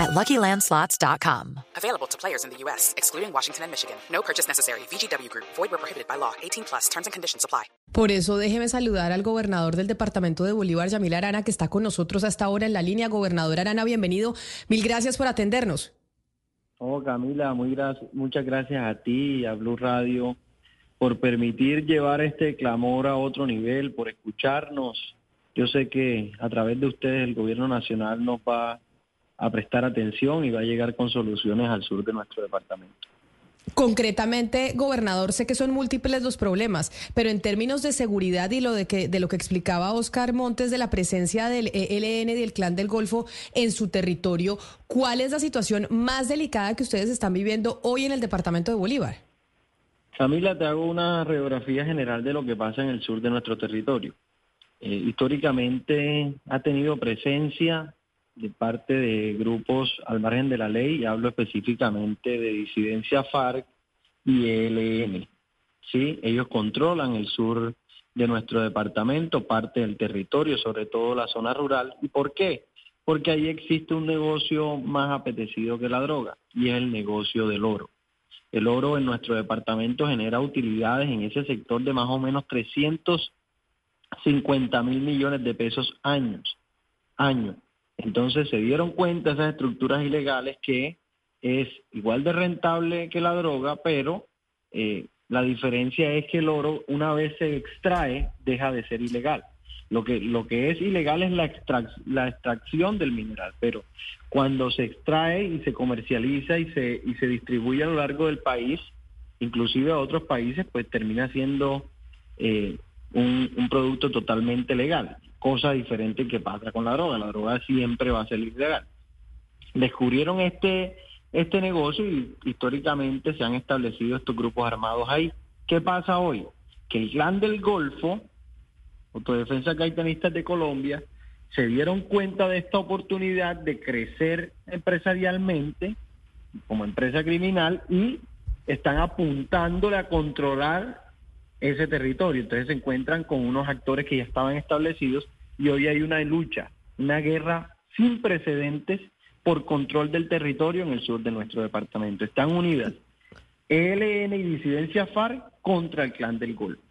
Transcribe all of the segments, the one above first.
at LuckyLandSlots.com. Available to players in the U.S., excluding Washington and Michigan. No purchase necessary. VGW Group. Void where prohibited by law. 18 plus. Terms and conditions apply. Por eso déjeme saludar al gobernador del departamento de Bolívar, Yamil Arana, que está con nosotros hasta ahora en la línea. Gobernador Arana, bienvenido. Mil gracias por atendernos. Oh, Camila, muy muchas gracias a ti y a Blue Radio por permitir llevar este clamor a otro nivel, por escucharnos. Yo sé que a través de ustedes el gobierno nacional nos va a prestar atención y va a llegar con soluciones al sur de nuestro departamento. Concretamente, gobernador, sé que son múltiples los problemas, pero en términos de seguridad y lo de que de lo que explicaba Oscar Montes de la presencia del ELN y del Clan del Golfo en su territorio, ¿cuál es la situación más delicada que ustedes están viviendo hoy en el departamento de Bolívar? Camila, te hago una radiografía general de lo que pasa en el sur de nuestro territorio. Eh, históricamente ha tenido presencia de parte de grupos al margen de la ley, y hablo específicamente de disidencia FARC y ELN. ¿sí? Ellos controlan el sur de nuestro departamento, parte del territorio, sobre todo la zona rural. ¿Y por qué? Porque ahí existe un negocio más apetecido que la droga, y es el negocio del oro. El oro en nuestro departamento genera utilidades en ese sector de más o menos 350 mil millones de pesos años. Año. Entonces se dieron cuenta esas estructuras ilegales que es igual de rentable que la droga, pero eh, la diferencia es que el oro una vez se extrae deja de ser ilegal. Lo que, lo que es ilegal es la, extracción del mineral, pero cuando se extrae y se comercializa y se, y se distribuye a lo largo del país, inclusive a otros países, pues termina siendo eh, un producto totalmente legal cosa diferente que pasa con la droga. La droga siempre va a ser ilegal. Descubrieron este, este negocio y históricamente se han establecido estos grupos armados ahí. ¿Qué pasa hoy? Que el clan del Golfo, Autodefensa Caetanistas de Colombia, se dieron cuenta de esta oportunidad de crecer empresarialmente como empresa criminal y están apuntándole a controlar ese territorio. Entonces se encuentran con unos actores que ya estaban establecidos y hoy hay una lucha, una guerra sin precedentes por control del territorio en el sur de nuestro departamento. Están unidas ELN y disidencia FARC contra el clan del Golfo.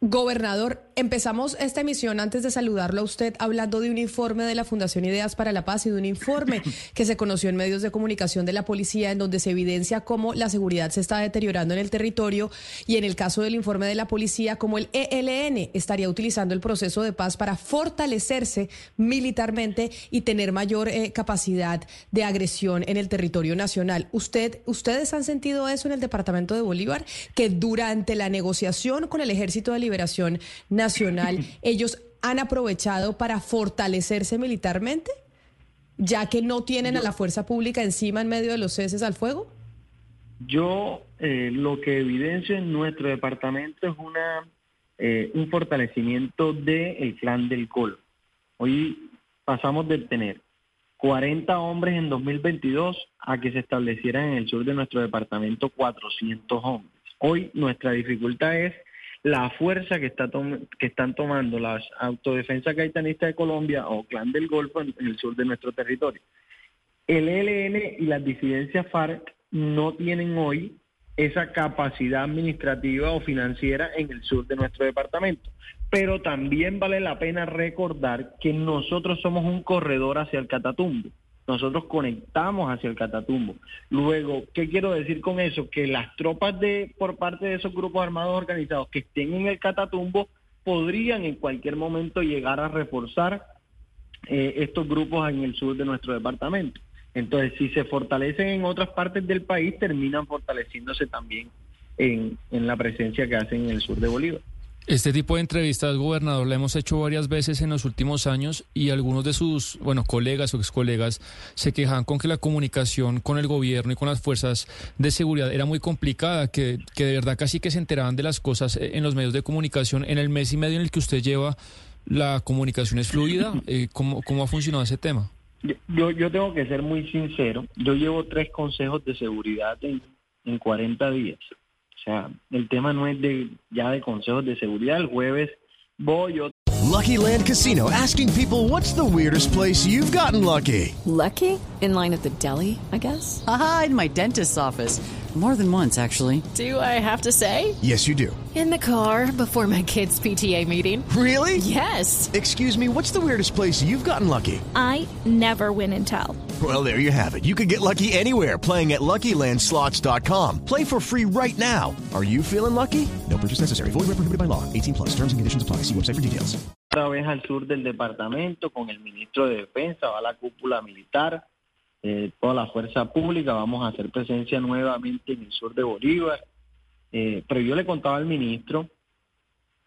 Gobernador, empezamos esta emisión antes de saludarlo a usted hablando de un informe de la Fundación Ideas para la Paz y de un informe que se conoció en medios de comunicación de la policía en donde se evidencia cómo la seguridad se está deteriorando en el territorio y en el caso del informe de la policía cómo el ELN estaría utilizando el proceso de paz para fortalecerse militarmente y tener mayor eh, capacidad de agresión en el territorio nacional. ¿Usted, ¿Ustedes han sentido eso en el departamento de Bolívar? Que durante la negociación con el ejército de liberación nacional, ellos han aprovechado para fortalecerse militarmente, ya que no tienen a la fuerza pública encima en medio de los ceses al fuego? Yo eh, lo que evidencio en nuestro departamento es una eh, un fortalecimiento del clan del Col. Hoy pasamos de tener 40 hombres en 2022 a que se establecieran en el sur de nuestro departamento 400 hombres. Hoy nuestra dificultad es la fuerza que, está que están tomando las autodefensas gaitanistas de Colombia o Clan del Golfo en, el sur de nuestro territorio. El ELN y las disidencias FARC no tienen hoy esa capacidad administrativa o financiera en el sur de nuestro departamento. Pero también vale la pena recordar que nosotros somos un corredor hacia el Catatumbo nosotros conectamos hacia el Catatumbo. Luego, ¿qué quiero decir con eso? Que las tropas de por parte de esos grupos armados organizados que estén en el Catatumbo podrían en cualquier momento llegar a reforzar eh, estos grupos en el sur de nuestro departamento. Entonces, si se fortalecen en otras partes del país, terminan fortaleciéndose también en, en la presencia que hacen en el sur de Bolívar. Este tipo de entrevistas, gobernador, la hemos hecho varias veces en los últimos años y algunos de sus, bueno, colegas o ex colegas se quejan con que la comunicación con el gobierno y con las fuerzas de seguridad era muy complicada, que, que de verdad casi que se enteraban de las cosas en los medios de comunicación. En el mes y medio en el que usted lleva, ¿la comunicación es fluida? Eh, ¿cómo, ¿Cómo ha funcionado ese tema? Yo, yo tengo que ser muy sincero. Yo llevo tres consejos de seguridad en, en 40 días. O sea, el tema no es de ya de consejos de seguridad. El jueves voy yo. Lucky Land Casino asking people what's the weirdest place you've gotten lucky. Lucky? In line at the deli, I guess. Aha, in my dentist's office. More than once, actually. Do I have to say? Yes, you do. In the car before my kids' PTA meeting. Really? Yes. Excuse me, what's the weirdest place you've gotten lucky? I never win and tell. Well, there you have it. You can get lucky anywhere playing at LuckyLandSlots.com. Play for free right now. Are you feeling lucky? No purchase necessary. Void where prohibited by law. 18 plus. Terms and conditions apply. See website for details. Otra vez al sur del departamento con el ministro de Defensa, va la cúpula militar, eh, toda la fuerza pública, vamos a hacer presencia nuevamente en el sur de Bolívar. Eh, pero yo le contaba al ministro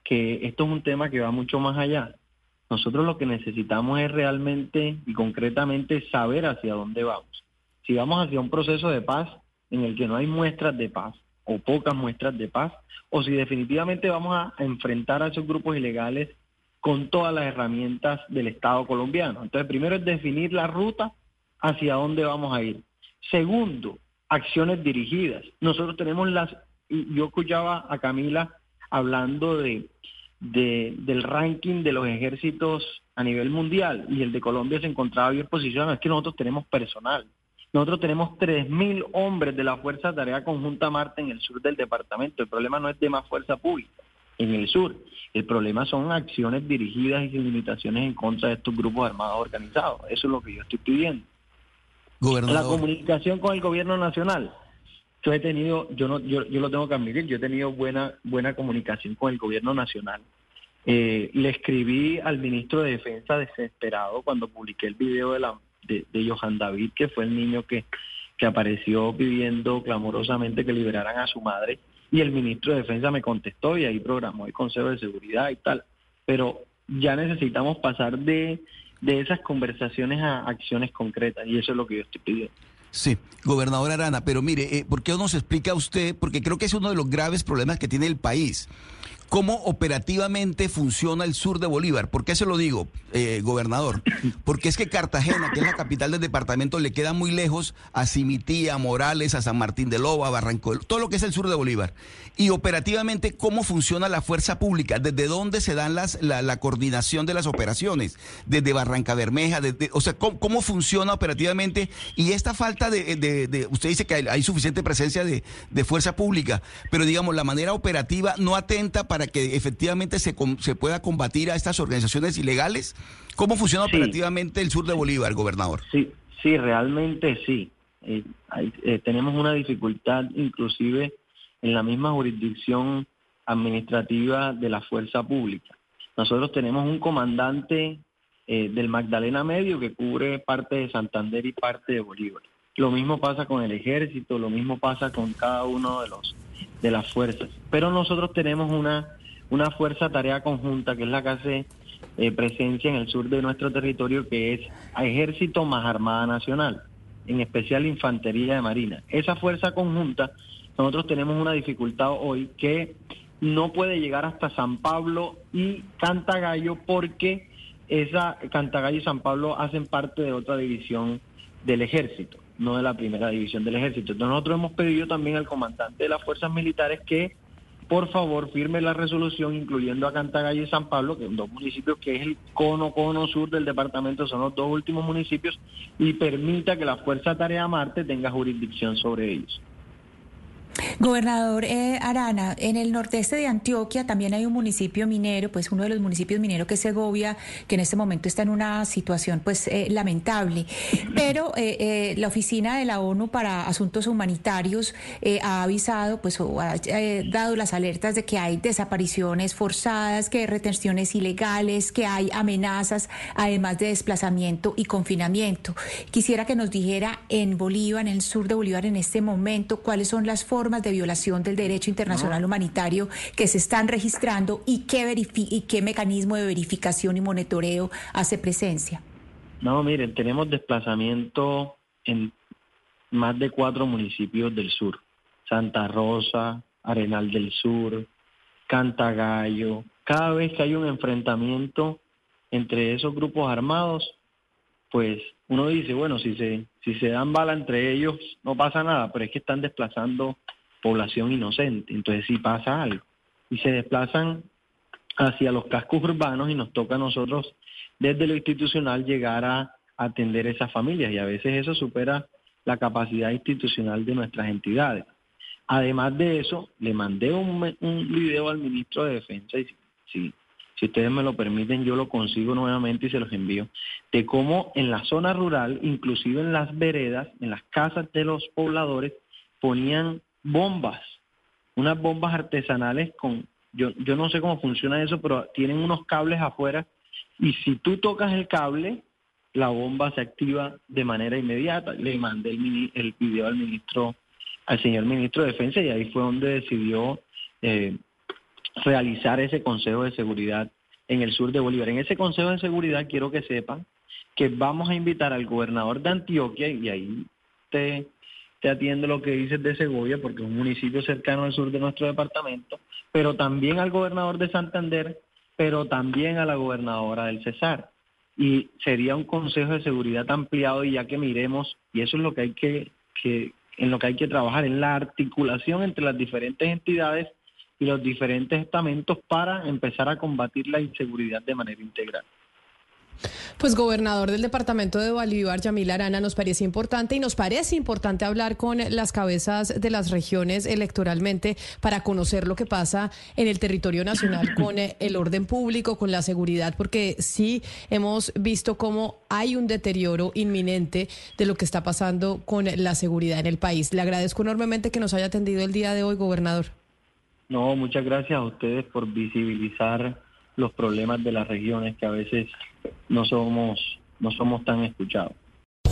que esto es un tema que va mucho más allá. Nosotros lo que necesitamos es realmente y concretamente saber hacia dónde vamos. Si vamos hacia un proceso de paz en el que no hay muestras de paz o pocas muestras de paz, o si definitivamente vamos a enfrentar a esos grupos ilegales con todas las herramientas del Estado colombiano. Entonces, primero es definir la ruta hacia dónde vamos a ir. Segundo, acciones dirigidas. Nosotros tenemos las, yo escuchaba a Camila hablando de, de, del ranking de los ejércitos a nivel mundial y el de Colombia se encontraba bien posicionado. Es que nosotros tenemos personal. Nosotros tenemos 3.000 hombres de la Fuerza Tarea Conjunta Marte en el sur del departamento. El problema no es de más fuerza pública en el sur. El problema son acciones dirigidas y sin limitaciones en contra de estos grupos armados organizados. Eso es lo que yo estoy pidiendo. La comunicación con el gobierno nacional. Yo he tenido, yo no, yo, yo lo tengo que admitir, yo he tenido buena, buena comunicación con el gobierno nacional. Eh, le escribí al ministro de Defensa desesperado cuando publiqué el video de la de, de Johan David, que fue el niño que, que apareció pidiendo clamorosamente que liberaran a su madre y el ministro de Defensa me contestó y ahí programó el Consejo de Seguridad y tal. Pero ya necesitamos pasar de, de esas conversaciones a acciones concretas y eso es lo que yo estoy pidiendo. Sí, gobernador Arana, pero mire, eh, ¿por qué no nos explica usted? Porque creo que es uno de los graves problemas que tiene el país. ¿Cómo operativamente funciona el sur de Bolívar? ¿Por qué se lo digo, eh, gobernador? Porque es que Cartagena, que es la capital del departamento, le queda muy lejos a Cimitía, a Morales, a San Martín de Loba, a Barranco, todo lo que es el sur de Bolívar. Y operativamente, ¿cómo funciona la fuerza pública? ¿Desde dónde se dan las, la, coordinación de las operaciones? ¿Desde Barranca Bermeja? Desde, o sea, ¿cómo, ¿cómo, funciona operativamente? Y esta falta de usted dice que hay, hay suficiente presencia de, de fuerza pública, pero digamos, la manera operativa no atenta para para que efectivamente se, se pueda combatir a estas organizaciones ilegales? ¿Cómo funciona sí. operativamente el sur de Bolívar, gobernador? Sí, sí, realmente sí. Eh, hay, eh, tenemos una dificultad inclusive en la misma jurisdicción administrativa de la fuerza pública. Nosotros tenemos un comandante eh, del Magdalena Medio que cubre parte de Santander y parte de Bolívar. Lo mismo pasa con el ejército, lo mismo pasa con cada uno de los de las fuerzas. Pero nosotros tenemos una, una fuerza tarea conjunta que es la que hace eh, presencia en el sur de nuestro territorio, que es Ejército más Armada Nacional, en especial Infantería de Marina. Esa fuerza conjunta, nosotros tenemos una dificultad hoy que no puede llegar hasta San Pablo y Cantagallo porque esa Cantagallo y San Pablo hacen parte de otra división del ejército no de la primera división del ejército. Entonces nosotros hemos pedido también al comandante de las fuerzas militares que por favor firme la resolución incluyendo a Cantagallo y San Pablo, que son dos municipios que es el cono, cono sur del departamento, son los dos últimos municipios, y permita que la Fuerza Tarea Marte tenga jurisdicción sobre ellos. Gobernador eh, Arana, en el nordeste de Antioquia también hay un municipio minero, pues uno de los municipios mineros que es Segovia, que en este momento está en una situación pues eh, lamentable. Pero eh, la oficina de la ONU para Asuntos Humanitarios ha avisado, pues o ha dado las alertas de que hay desapariciones forzadas, que hay retenciones ilegales, que hay amenazas, además de desplazamiento y confinamiento. Quisiera que nos dijera en Bolívar, en el sur de Bolívar, en este momento, cuáles son las formas de de violación del derecho internacional humanitario que se están registrando y qué, y qué mecanismo de verificación y monitoreo hace presencia? No, miren, tenemos desplazamiento en más de cuatro municipios del sur. Santa Rosa, Arenal del Sur, Cantagallo. Cada vez que hay un enfrentamiento entre esos grupos armados, pues uno dice, bueno, si se, si se dan bala entre ellos no pasa nada, pero es que están desplazando población inocente, entonces sí pasa algo. Y se desplazan hacia los cascos urbanos y nos toca a nosotros desde lo institucional llegar a atender esas familias y a veces eso supera la capacidad institucional de nuestras entidades. Además de eso, le mandé un, un video al ministro de Defensa y si, si ustedes me lo permiten, yo lo consigo nuevamente y se los envío, de cómo en la zona rural, inclusive en las veredas, en las casas de los pobladores, ponían bombas, unas bombas artesanales con, yo, yo no sé cómo funciona eso, pero tienen unos cables afuera y si tú tocas el cable, la bomba se activa de manera inmediata. Le mandé el, el video al ministro, al señor ministro de Defensa y ahí fue donde decidió eh, realizar ese Consejo de Seguridad en el sur de Bolívar. En ese Consejo de Seguridad quiero que sepan que vamos a invitar al gobernador de Antioquia y ahí te, te atiendo lo que dices de Segovia porque es un municipio cercano al sur de nuestro departamento, pero también al gobernador de Santander, pero también a la gobernadora del Cesar y sería un consejo de seguridad ampliado y ya que miremos, y eso es lo que hay que, que, en lo que hay que trabajar, en la articulación entre las diferentes entidades y los diferentes estamentos para empezar a combatir la inseguridad de manera integral. Pues gobernador del departamento de Bolívar, Yamil Arana, nos parece importante y nos parece importante hablar con las cabezas de las regiones electoralmente para conocer lo que pasa en el territorio nacional con el orden público, con la seguridad, porque sí hemos visto cómo hay un deterioro inminente de lo que está pasando con la seguridad en el país. Le agradezco enormemente que nos haya atendido el día de hoy, gobernador. No, muchas gracias a ustedes por visibilizar los problemas de las regiones que a veces no somos no somos tan escuchados.